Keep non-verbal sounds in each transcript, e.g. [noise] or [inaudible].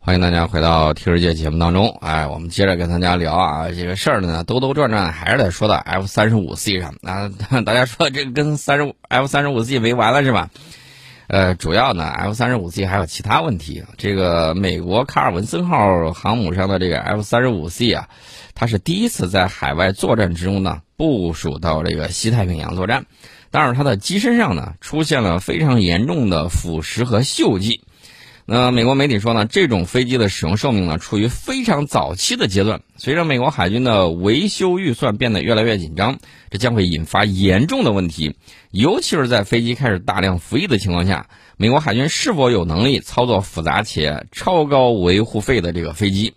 欢迎大家回到《听世界》节目当中。哎，我们接着跟大家聊啊，这个事儿呢，兜兜转转还是得说到 F 三十五 C 上啊。[laughs] 大家说这个跟三十五 F 三十五 C 没完了是吧？呃，主要呢，F 三十五 C 还有其他问题。这个美国卡尔文森号航母上的这个 F 三十五 C 啊，它是第一次在海外作战之中呢部署到这个西太平洋作战，但是它的机身上呢出现了非常严重的腐蚀和锈迹。那美国媒体说呢，这种飞机的使用寿命呢处于非常早期的阶段。随着美国海军的维修预算变得越来越紧张，这将会引发严重的问题。尤其是在飞机开始大量服役的情况下，美国海军是否有能力操作复杂且超高维护费的这个飞机？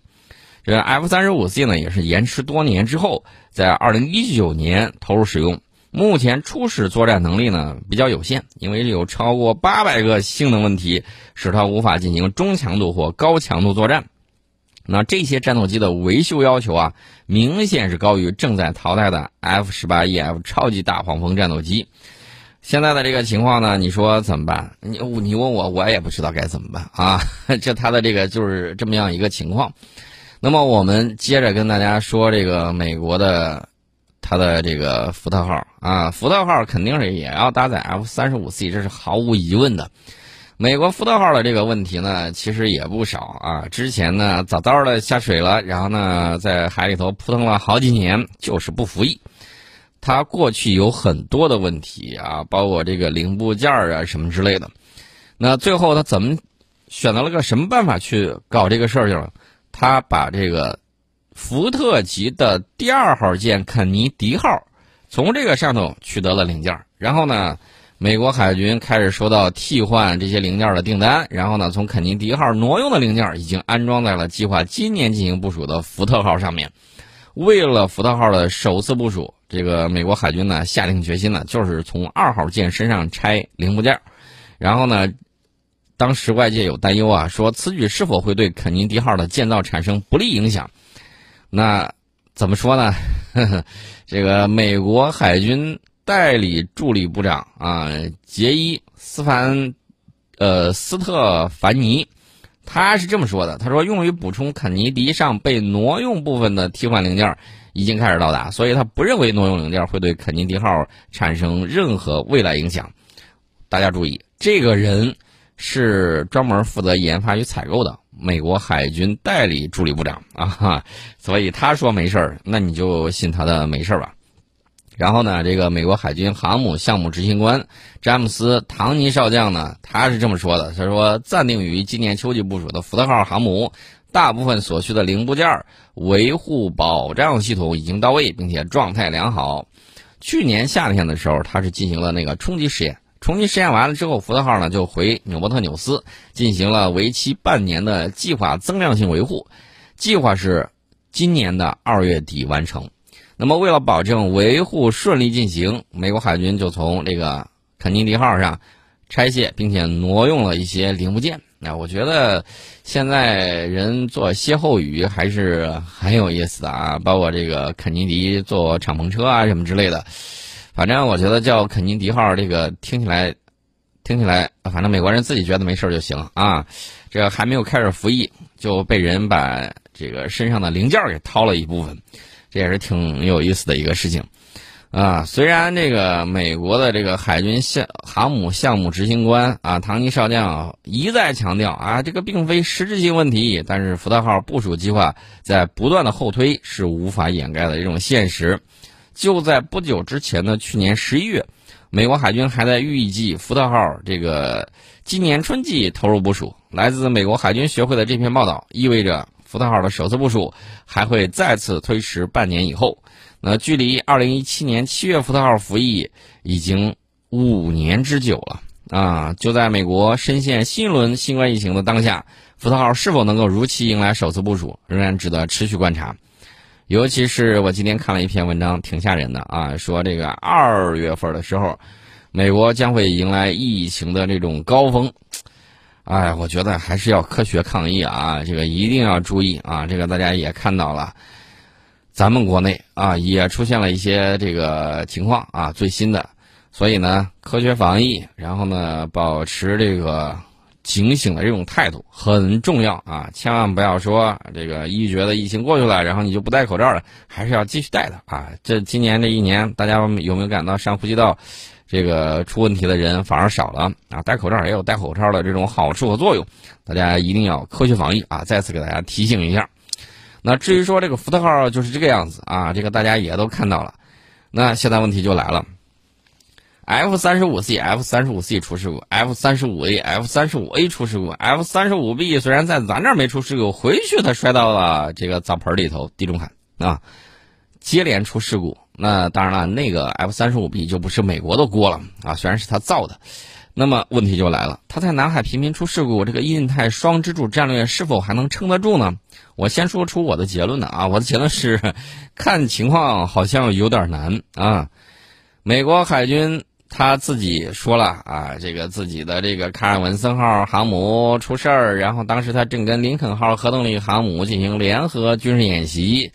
这 F 三十五 C 呢，也是延迟多年之后，在二零一九年投入使用。目前初始作战能力呢比较有限，因为有超过八百个性能问题，使它无法进行中强度或高强度作战。那这些战斗机的维修要求啊，明显是高于正在淘汰的 F 十八 EF 超级大黄蜂战斗机。现在的这个情况呢，你说怎么办？你你问我，我也不知道该怎么办啊。[laughs] 这它的这个就是这么样一个情况。那么我们接着跟大家说这个美国的。它的这个福特号啊，福特号肯定是也要搭载 F 三十五 C，这是毫无疑问的。美国福特号的这个问题呢，其实也不少啊。之前呢，早早的下水了，然后呢，在海里头扑腾了好几年，就是不服役。它过去有很多的问题啊，包括这个零部件啊什么之类的。那最后他怎么选择了个什么办法去搞这个事儿去了？他把这个。福特级的第二号舰肯尼迪号，从这个上头取得了零件，然后呢，美国海军开始收到替换这些零件的订单，然后呢，从肯尼迪号挪用的零件已经安装在了计划今年进行部署的福特号上面。为了福特号的首次部署，这个美国海军呢下定决心呢，就是从二号舰身上拆零部件，然后呢，当时外界有担忧啊，说此举是否会对肯尼迪号的建造产生不利影响？那怎么说呢？呵 [laughs] 呵这个美国海军代理助理部长啊，杰伊·斯凡，呃，斯特凡尼，他是这么说的：“他说，用于补充肯尼迪上被挪用部分的替换零件已经开始到达，所以他不认为挪用零件会对肯尼迪号产生任何未来影响。”大家注意，这个人是专门负责研发与采购的。美国海军代理助理部长啊，所以他说没事儿，那你就信他的没事儿吧。然后呢，这个美国海军航母项目执行官詹姆斯·唐尼少将呢，他是这么说的：他说，暂定于今年秋季部署的福特号航母，大部分所需的零部件、维护保障系统已经到位，并且状态良好。去年夏天的时候，他是进行了那个冲击实验。重新实验完了之后，福特号呢就回纽波特纽斯进行了为期半年的计划增量性维护，计划是今年的二月底完成。那么为了保证维护顺利进行，美国海军就从这个肯尼迪号上拆卸并且挪用了一些零部件。那我觉得现在人做歇后语还是很有意思的啊，包括这个肯尼迪坐敞篷车啊什么之类的。反正我觉得叫肯尼迪号这个听起来，听起来，反正美国人自己觉得没事就行啊。这还没有开始服役，就被人把这个身上的零件给掏了一部分，这也是挺有意思的一个事情啊。虽然这个美国的这个海军项航母项目执行官啊，唐尼少将一再强调啊，这个并非实质性问题，但是福特号部署计划在不断的后推，是无法掩盖的一种现实。就在不久之前的去年十一月，美国海军还在预计福特号这个今年春季投入部署。来自美国海军学会的这篇报道意味着福特号的首次部署还会再次推迟半年以后。那距离二零一七年七月福特号服役已经五年之久了啊！就在美国深陷新一轮新冠疫情的当下，福特号是否能够如期迎来首次部署，仍然值得持续观察。尤其是我今天看了一篇文章，挺吓人的啊！说这个二月份的时候，美国将会迎来疫情的这种高峰。哎，我觉得还是要科学抗疫啊！这个一定要注意啊！这个大家也看到了，咱们国内啊也出现了一些这个情况啊，最新的。所以呢，科学防疫，然后呢，保持这个警醒的这种态度很重要啊！千万不要说这个一觉得疫情过去了，然后你就不戴口罩了，还是要继续戴的啊！这今年这一年，大家有没有感到上呼吸道这个出问题的人反而少了啊？戴口罩也有戴口罩的这种好处和作用，大家一定要科学防疫啊！再次给大家提醒一下。那至于说这个福特号就是这个样子啊，这个大家也都看到了。那现在问题就来了。F 三十五 C、F 三十五 C 出事故，F 三十五 A、F 三十五 A 出事故，F 三十五 B 虽然在咱这儿没出事故，回去它摔到了这个澡盆里头，地中海啊，接连出事故。那当然了，那个 F 三十五 B 就不是美国的锅了啊，虽然是他造的。那么问题就来了，他在南海频频出事故，这个印太双支柱战略是否还能撑得住呢？我先说出我的结论呢啊，我的结论是，[laughs] 看情况好像有点难啊。美国海军。他自己说了啊，这个自己的这个卡尔文森号航母出事儿，然后当时他正跟林肯号核动力航母进行联合军事演习。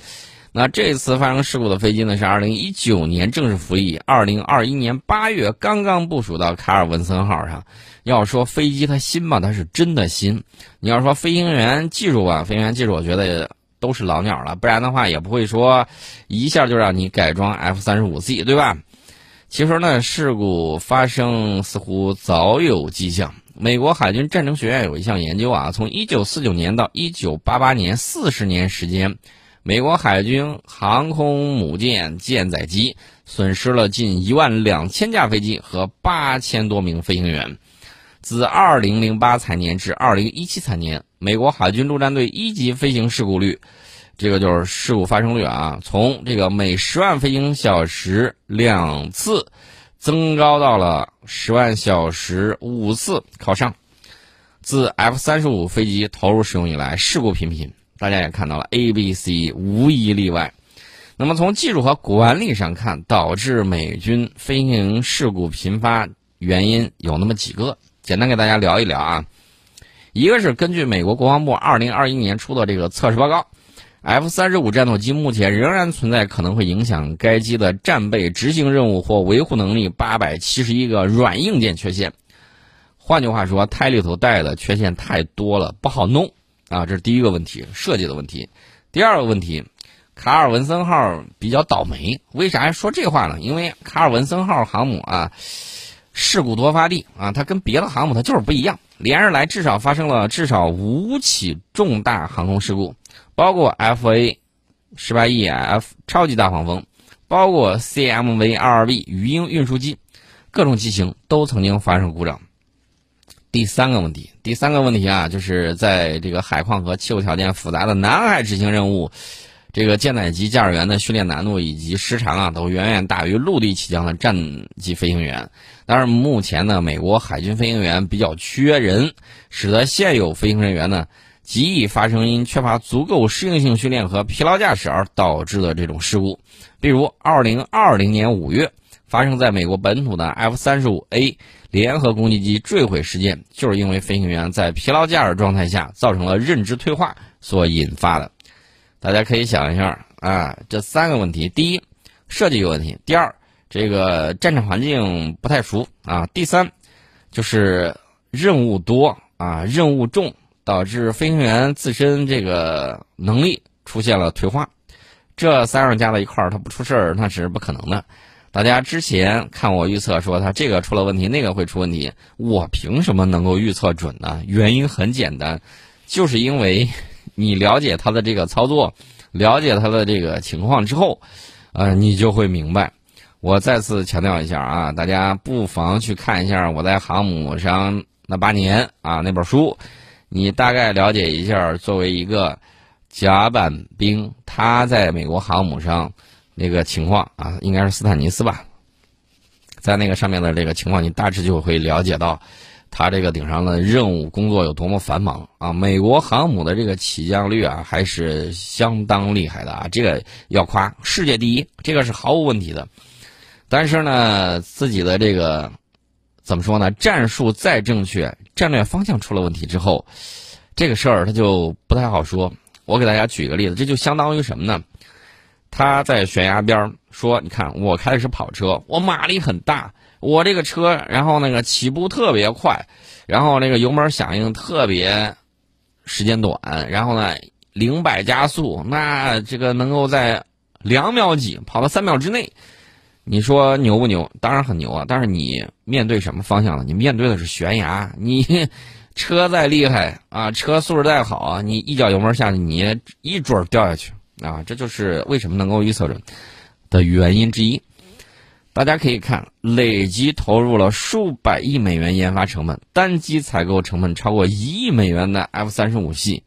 那这次发生事故的飞机呢，是二零一九年正式服役，二零二一年八月刚刚部署到卡尔文森号上。要说飞机它新吧，它是真的新。你要说飞行员技术吧，飞行员技术我觉得都是老鸟了，不然的话也不会说一下就让你改装 F 三十五 C，对吧？其实呢，事故发生似乎早有迹象。美国海军战争学院有一项研究啊，从1949年到1988年，四十年时间，美国海军航空母舰舰载机损失了近一万两千架飞机和八千多名飞行员。自2008财年至2017财年，美国海军陆战队一级飞行事故率。这个就是事故发生率啊，从这个每十万飞行小时两次，增高到了十万小时五次，靠上。自 F 三十五飞机投入使用以来，事故频频，大家也看到了，A、B、C 无一例外。那么从技术和管理上看，导致美军飞行事故频发原因有那么几个，简单给大家聊一聊啊。一个是根据美国国防部二零二一年出的这个测试报告。F 三十五战斗机目前仍然存在可能会影响该机的战备执行任务或维护能力八百七十一个软硬件缺陷。换句话说，胎里头带的缺陷太多了，不好弄啊！这是第一个问题，设计的问题。第二个问题，卡尔文森号比较倒霉。为啥说这话呢？因为卡尔文森号航母啊，事故多发地啊，它跟别的航母它就是不一样，连日来至少发生了至少五起重大航空事故。包括 F A 十八 E F 超级大黄蜂，包括 C M V 二二 B 鱼鹰运输机，各种机型都曾经发生故障。第三个问题，第三个问题啊，就是在这个海况和气候条件复杂的南海执行任务，这个舰载机驾驶员的训练难度以及时长啊，都远远大于陆地起降的战机飞行员。但是目前呢，美国海军飞行员比较缺人，使得现有飞行人员呢。极易发生因缺乏足够适应性训练和疲劳驾驶而导致的这种事故，比如2020年5月发生在美国本土的 F-35A 联合攻击机坠毁事件，就是因为飞行员在疲劳驾驶状态下造成了认知退化所引发的。大家可以想一下啊，这三个问题：第一，设计有问题；第二，这个战场环境不太熟啊；第三，就是任务多啊，任务重。导致飞行员自身这个能力出现了退化，这三样加在一块儿，它不出事儿那是不可能的。大家之前看我预测说它这个出了问题，那个会出问题，我凭什么能够预测准呢？原因很简单，就是因为 [laughs] 你了解它的这个操作，了解它的这个情况之后，呃，你就会明白。我再次强调一下啊，大家不妨去看一下我在航母上那八年啊那本书。你大概了解一下，作为一个甲板兵，他在美国航母上那个情况啊，应该是斯坦尼斯吧，在那个上面的这个情况，你大致就会了解到，他这个顶上的任务工作有多么繁忙啊。美国航母的这个起降率啊，还是相当厉害的啊，这个要夸，世界第一，这个是毫无问题的。但是呢，自己的这个。怎么说呢？战术再正确，战略方向出了问题之后，这个事儿他就不太好说。我给大家举一个例子，这就相当于什么呢？他在悬崖边儿说：“你看，我开的是跑车，我马力很大，我这个车，然后那个起步特别快，然后那个油门响应特别时间短，然后呢零百加速，那这个能够在两秒几跑到三秒之内，你说牛不牛？当然很牛啊！但是你面对什么方向呢？你面对的是悬崖，你 [laughs] 车再厉害啊，车素质再好啊，你一脚油门下去，你一准掉下去啊！这就是为什么能够预测准的原因之一。大家可以看，累计投入了数百亿美元研发成本，单机采购成本超过一亿美元的 F 三十五系，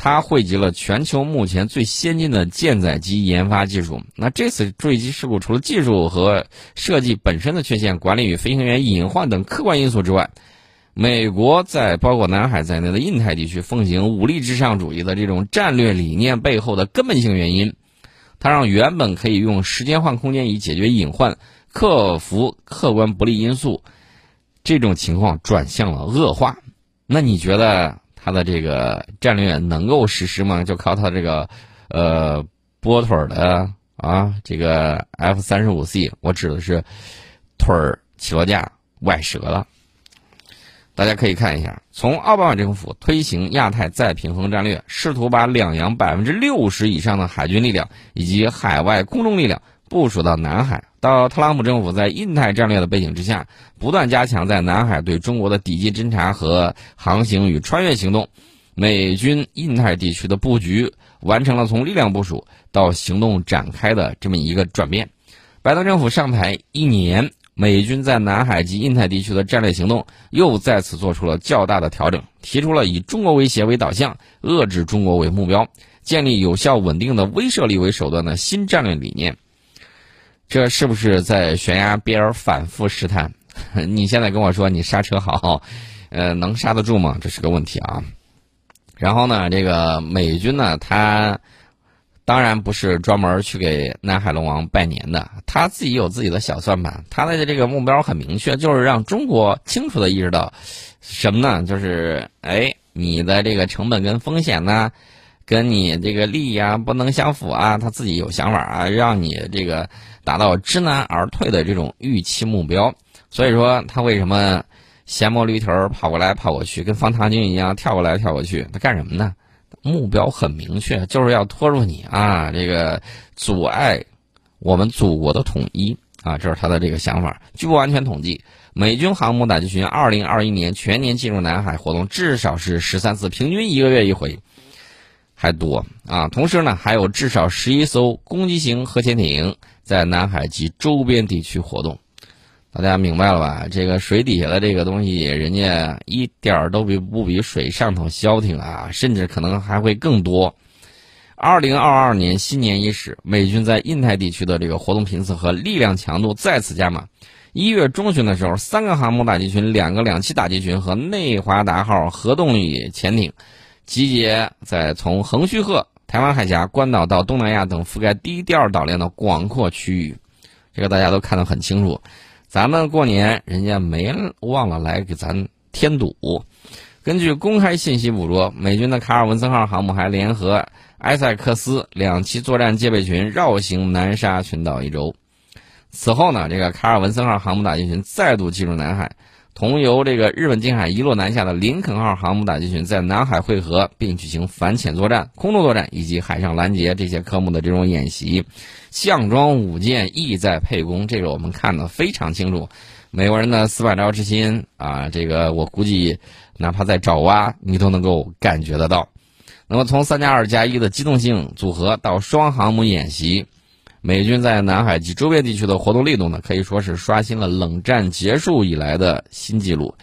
它汇集了全球目前最先进的舰载机研发技术。那这次坠机事故除了技术和设计本身的缺陷、管理与飞行员隐患等客观因素之外，美国在包括南海在内的印太地区奉行武力至上主义的这种战略理念背后的根本性原因，它让原本可以用时间换空间以解决隐患。克服客观不利因素，这种情况转向了恶化。那你觉得他的这个战略能够实施吗？就靠他这个呃波腿的啊，这个 F 三十五 C，我指的是腿儿起落架崴折了。大家可以看一下，从奥巴马政府推行亚太再平衡战略，试图把两洋百分之六十以上的海军力量以及海外空中力量部署到南海。到特朗普政府在印太战略的背景之下，不断加强在南海对中国的抵击侦察和航行与穿越行动，美军印太地区的布局完成了从力量部署到行动展开的这么一个转变。拜登政府上台一年，美军在南海及印太地区的战略行动又再次做出了较大的调整，提出了以中国威胁为导向、遏制中国为目标、建立有效稳定的威慑力为手段的新战略理念。这是不是在悬崖边反复试探？[laughs] 你现在跟我说你刹车好，呃，能刹得住吗？这是个问题啊。然后呢，这个美军呢，他当然不是专门去给南海龙王拜年的，他自己有自己的小算盘。他的这个目标很明确，就是让中国清楚的意识到什么呢？就是哎，你的这个成本跟风险呢，跟你这个利益啊不能相符啊。他自己有想法啊，让你这个。达到知难而退的这种预期目标，所以说他为什么闲摸驴头跑过来跑过去，跟方唐镜一样跳过来跳过去？他干什么呢？目标很明确，就是要拖住你啊！这个阻碍我们祖国的统一啊，这是他的这个想法。据不完全统计，美军航母打击群2021年全年进入南海活动至少是十三次，平均一个月一回，还多啊！同时呢，还有至少十一艘攻击型核潜艇。在南海及周边地区活动，大家明白了吧？这个水底下的这个东西，人家一点儿都比不比水上头消停啊，甚至可能还会更多。二零二二年新年伊始，美军在印太地区的这个活动频次和力量强度再次加码。一月中旬的时候，三个航母打击群、两个两栖打击群和内华达号核动力潜艇集结在从横须贺。台湾海峡、关岛到东南亚等覆盖低调岛链的广阔区域，这个大家都看得很清楚。咱们过年，人家没忘了来给咱添堵。根据公开信息捕捉，美军的卡尔文森号航母还联合埃塞克斯两栖作战戒备群绕行南沙群岛一周。此后呢，这个卡尔文森号航母打击群再度进入南海。同由这个日本近海一落南下的林肯号航母打击群在南海汇合，并举行反潜作战、空中作战以及海上拦截这些科目的这种演习，项庄舞剑，意在沛公。这个我们看得非常清楚。美国人的死板招之心啊，这个我估计哪怕在爪哇，你都能够感觉得到。那么从三加二加一的机动性组合到双航母演习。美军在南海及周边地区的活动力度呢，可以说是刷新了冷战结束以来的新纪录。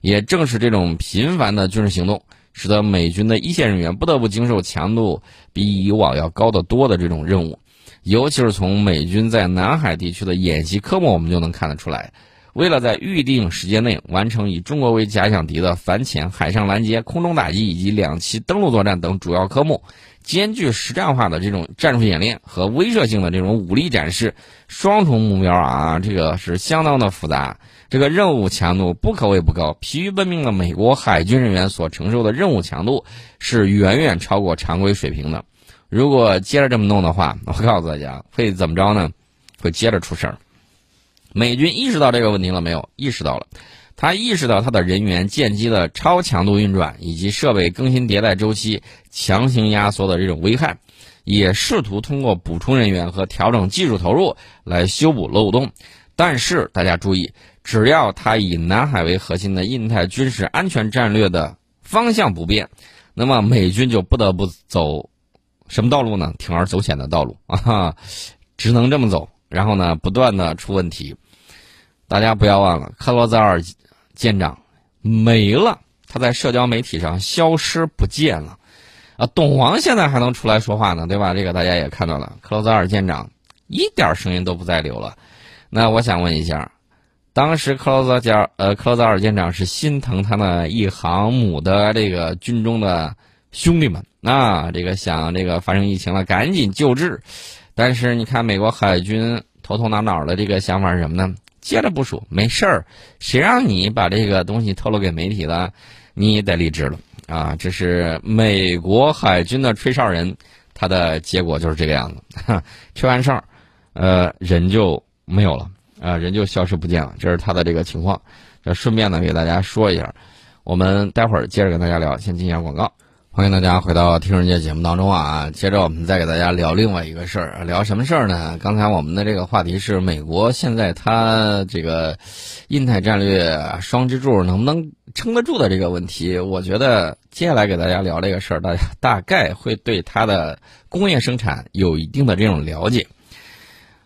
也正是这种频繁的军事行动，使得美军的一线人员不得不经受强度比以往要高得多的这种任务。尤其是从美军在南海地区的演习科目，我们就能看得出来。为了在预定时间内完成以中国为假想敌的反潜、海上拦截、空中打击以及两栖登陆作战等主要科目。兼具实战化的这种战术演练和威慑性的这种武力展示，双重目标啊，这个是相当的复杂。这个任务强度不可谓不高，疲于奔命的美国海军人员所承受的任务强度是远远超过常规水平的。如果接着这么弄的话，我告诉大家会怎么着呢？会接着出事儿。美军意识到这个问题了没有？意识到了，他意识到他的人员、舰机的超强度运转以及设备更新迭代周期强行压缩的这种危害，也试图通过补充人员和调整技术投入来修补漏洞。但是大家注意，只要他以南海为核心的印太军事安全战略的方向不变，那么美军就不得不走什么道路呢？铤而走险的道路啊，只能这么走。然后呢，不断的出问题。大家不要忘了，克罗泽尔舰长没了，他在社交媒体上消失不见了。啊，董王现在还能出来说话呢，对吧？这个大家也看到了，克罗泽尔舰长一点声音都不再留了。那我想问一下，当时克罗泽尔呃克罗泽尔舰长是心疼他那一航母的这个军中的兄弟们啊，这个想这个发生疫情了赶紧救治，但是你看美国海军头头脑脑的这个想法是什么呢？接着部署，没事儿，谁让你把这个东西透露给媒体了，你也得离职了啊！这是美国海军的吹哨人，他的结果就是这个样子，[laughs] 吹完哨，呃，人就。没有了啊，人就消失不见了，这是他的这个情况。这顺便呢，给大家说一下，我们待会儿接着跟大家聊，先进一下广告。欢迎大家回到《听人界》节目当中啊，接着我们再给大家聊另外一个事儿，聊什么事儿呢？刚才我们的这个话题是美国现在它这个印太战略双支柱能不能撑得住的这个问题。我觉得接下来给大家聊这个事儿，大家大概会对它的工业生产有一定的这种了解。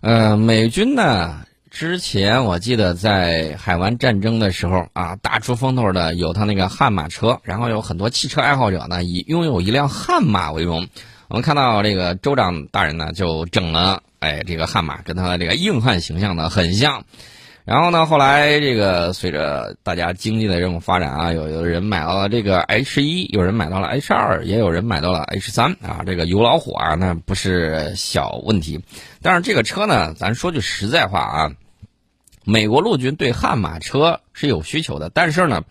呃，美军呢，之前我记得在海湾战争的时候啊，大出风头的有他那个悍马车，然后有很多汽车爱好者呢以拥有一辆悍马为荣。我们看到这个州长大人呢就整了，哎，这个悍马跟他的这个硬汉形象呢很像。然后呢，后来这个随着大家经济的这种发展啊，有有人买到了这个 H 一，有人买到了 H 二，也有人买到了 H 三啊，这个油老虎啊，那不是小问题。但是这个车呢，咱说句实在话啊，美国陆军对悍马车是有需求的，但是呢，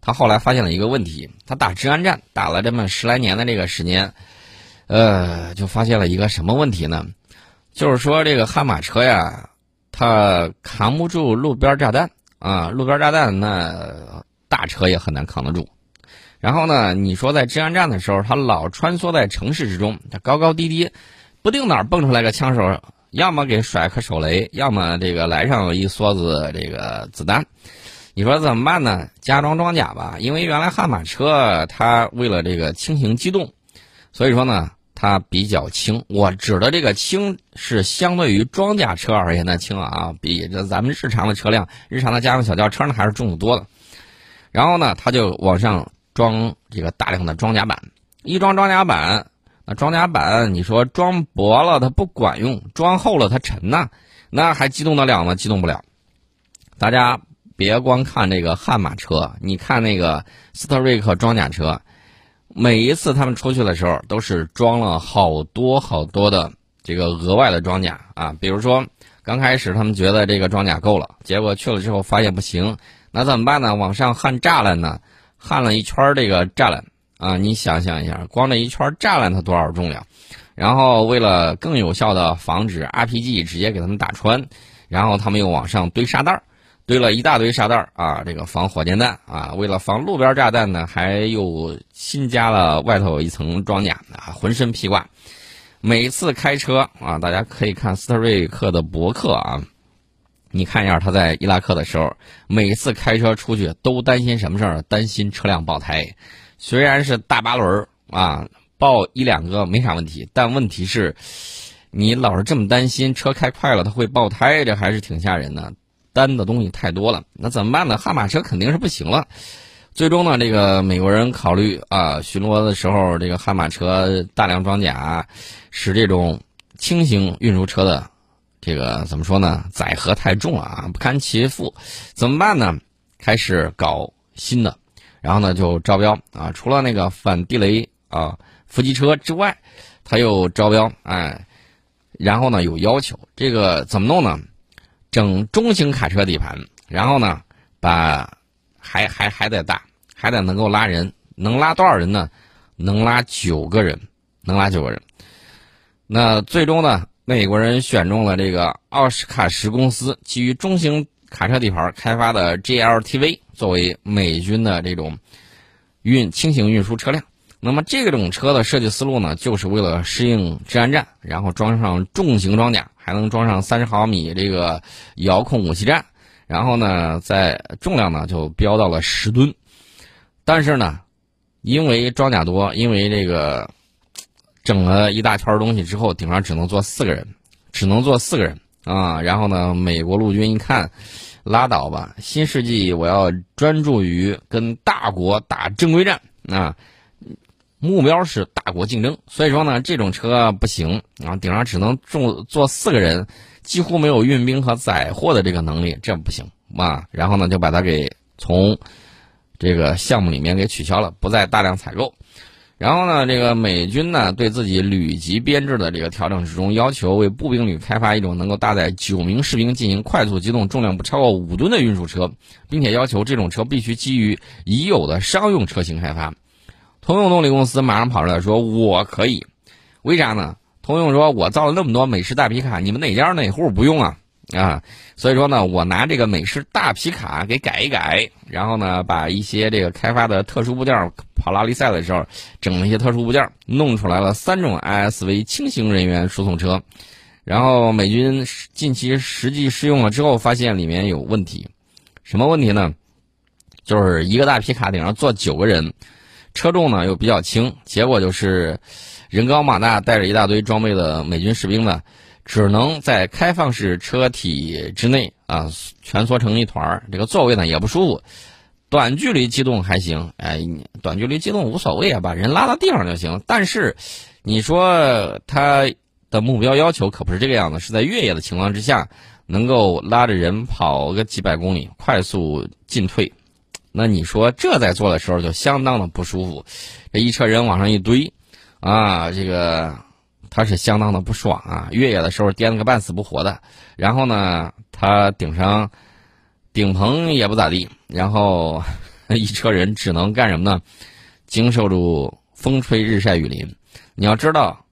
他后来发现了一个问题，他打治安战打了这么十来年的这个时间，呃，就发现了一个什么问题呢？就是说这个悍马车呀。它扛不住路边炸弹啊！路边炸弹那大车也很难扛得住。然后呢，你说在治安战的时候，它老穿梭在城市之中，它高高低低，不定哪儿蹦出来个枪手，要么给甩颗手雷，要么这个来上一梭子这个子弹。你说怎么办呢？加装装甲吧，因为原来悍马车它为了这个轻型机动，所以说呢。它比较轻，我指的这个轻是相对于装甲车而言的轻啊，比这咱们日常的车辆、日常的家用小轿车呢还是重得多的。然后呢，它就往上装这个大量的装甲板，一装装甲板，那装甲板你说装薄了它不管用，装厚了它沉呐，那还机动得了吗？机动不了。大家别光看这个悍马车，你看那个斯特瑞克装甲车。每一次他们出去的时候，都是装了好多好多的这个额外的装甲啊。比如说，刚开始他们觉得这个装甲够了，结果去了之后发现不行，那怎么办呢？往上焊栅栏呢？焊了一圈这个栅栏啊，你想象一下，光这一圈栅栏它多少重量？然后为了更有效的防止 RPG 直接给他们打穿，然后他们又往上堆沙袋儿。堆了一大堆沙袋儿啊，这个防火箭弹啊，为了防路边炸弹呢，还又新加了外头一层装甲啊，浑身披挂。每次开车啊，大家可以看斯特瑞克的博客啊，你看一下他在伊拉克的时候，每次开车出去都担心什么事儿？担心车辆爆胎。虽然是大八轮啊，爆一两个没啥问题，但问题是，你老是这么担心车开快了它会爆胎，这还是挺吓人的。担的东西太多了，那怎么办呢？悍马车肯定是不行了。最终呢，这个美国人考虑啊，巡逻的时候，这个悍马车大量装甲，使这种轻型运输车的这个怎么说呢？载荷太重了啊，不堪其负。怎么办呢？开始搞新的，然后呢就招标啊，除了那个反地雷啊伏击车之外，他又招标哎，然后呢有要求，这个怎么弄呢？整中型卡车底盘，然后呢，把还还还得大，还得能够拉人，能拉多少人呢？能拉九个人，能拉九个人。那最终呢，美国人选中了这个奥斯卡什公司基于中型卡车底盘开发的 GLTV 作为美军的这种运轻型运输车辆。那么这种车的设计思路呢，就是为了适应治安战，然后装上重型装甲，还能装上三十毫米这个遥控武器站，然后呢，在重量呢就飙到了十吨。但是呢，因为装甲多，因为这个整了一大圈东西之后，顶上只能坐四个人，只能坐四个人啊。然后呢，美国陆军一看，拉倒吧，新世纪我要专注于跟大国打正规战啊。目标是大国竞争，所以说呢，这种车不行啊，顶上只能坐坐四个人，几乎没有运兵和载货的这个能力，这不行啊。然后呢，就把它给从这个项目里面给取消了，不再大量采购。然后呢，这个美军呢，对自己旅级编制的这个调整之中，要求为步兵旅开发一种能够搭载九名士兵进行快速机动、重量不超过五吨的运输车，并且要求这种车必须基于已有的商用车型开发。通用动力公司马上跑出来说：“我可以，为啥呢？”通用说：“我造了那么多美式大皮卡，你们哪家哪户不用啊？啊，所以说呢，我拿这个美式大皮卡给改一改，然后呢，把一些这个开发的特殊部件跑拉力赛的时候整了一些特殊部件，弄出来了三种 ISV 轻型人员输送车。然后美军近期实际试用了之后，发现里面有问题，什么问题呢？就是一个大皮卡顶上坐九个人。”车重呢又比较轻，结果就是人高马大、带着一大堆装备的美军士兵呢，只能在开放式车体之内啊蜷缩成一团儿。这个座位呢也不舒服，短距离机动还行，哎，短距离机动无所谓啊，把人拉到地方就行。但是你说他的目标要求可不是这个样子，是在越野的情况之下，能够拉着人跑个几百公里，快速进退。那你说这在做的时候就相当的不舒服，这一车人往上一堆，啊，这个他是相当的不爽啊！越野的时候颠了个半死不活的，然后呢，他顶上顶棚也不咋地，然后 [laughs] 一车人只能干什么呢？经受住风吹日晒雨淋。你要知道，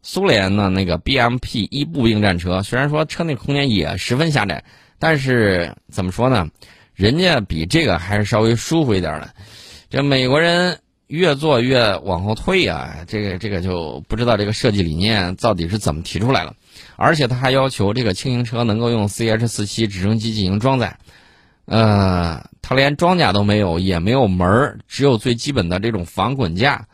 苏联的那个 BMP 一步兵战车，虽然说车内空间也十分狭窄，但是怎么说呢？人家比这个还是稍微舒服一点的，这美国人越做越往后退啊，这个这个就不知道这个设计理念到底是怎么提出来了，而且他还要求这个轻型车能够用 CH 四七直升机进行装载，呃，他连装甲都没有，也没有门，只有最基本的这种防滚架，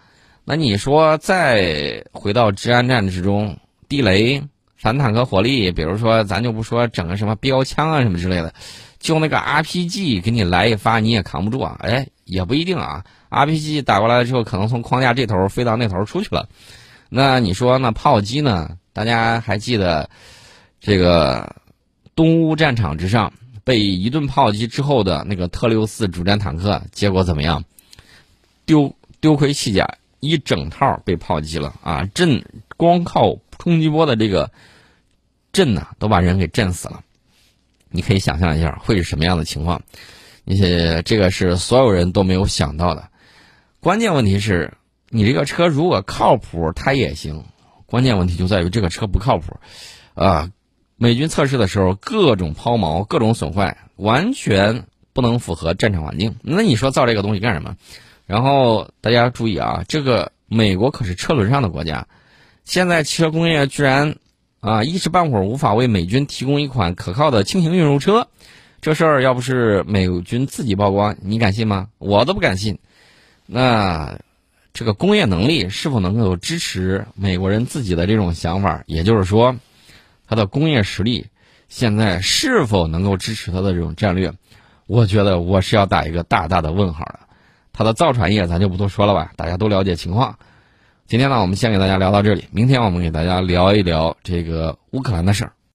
那你说再回到治安战之中，地雷、反坦克火力，比如说咱就不说整个什么标枪啊什么之类的。就那个 RPG 给你来一发，你也扛不住啊！哎，也不一定啊。RPG 打过来了之后，可能从框架这头飞到那头出去了。那你说那炮击呢？大家还记得这个东乌战场之上被一顿炮击之后的那个特六四主战坦克，结果怎么样？丢丢盔弃甲，一整套被炮击了啊！震光靠冲击波的这个震呐，都把人给震死了。你可以想象一下会是什么样的情况，而且这个是所有人都没有想到的。关键问题是，你这个车如果靠谱，它也行。关键问题就在于这个车不靠谱。啊，美军测试的时候各种抛锚、各种损坏，完全不能符合战场环境。那你说造这个东西干什么？然后大家注意啊，这个美国可是车轮上的国家，现在汽车工业居然。啊，一时半会儿无法为美军提供一款可靠的轻型运输车，这事儿要不是美军自己曝光，你敢信吗？我都不敢信。那这个工业能力是否能够支持美国人自己的这种想法？也就是说，它的工业实力现在是否能够支持它的这种战略？我觉得我是要打一个大大的问号的。它的造船业咱就不多说了吧，大家都了解情况。今天呢，我们先给大家聊到这里。明天我们给大家聊一聊这个乌克兰的事儿。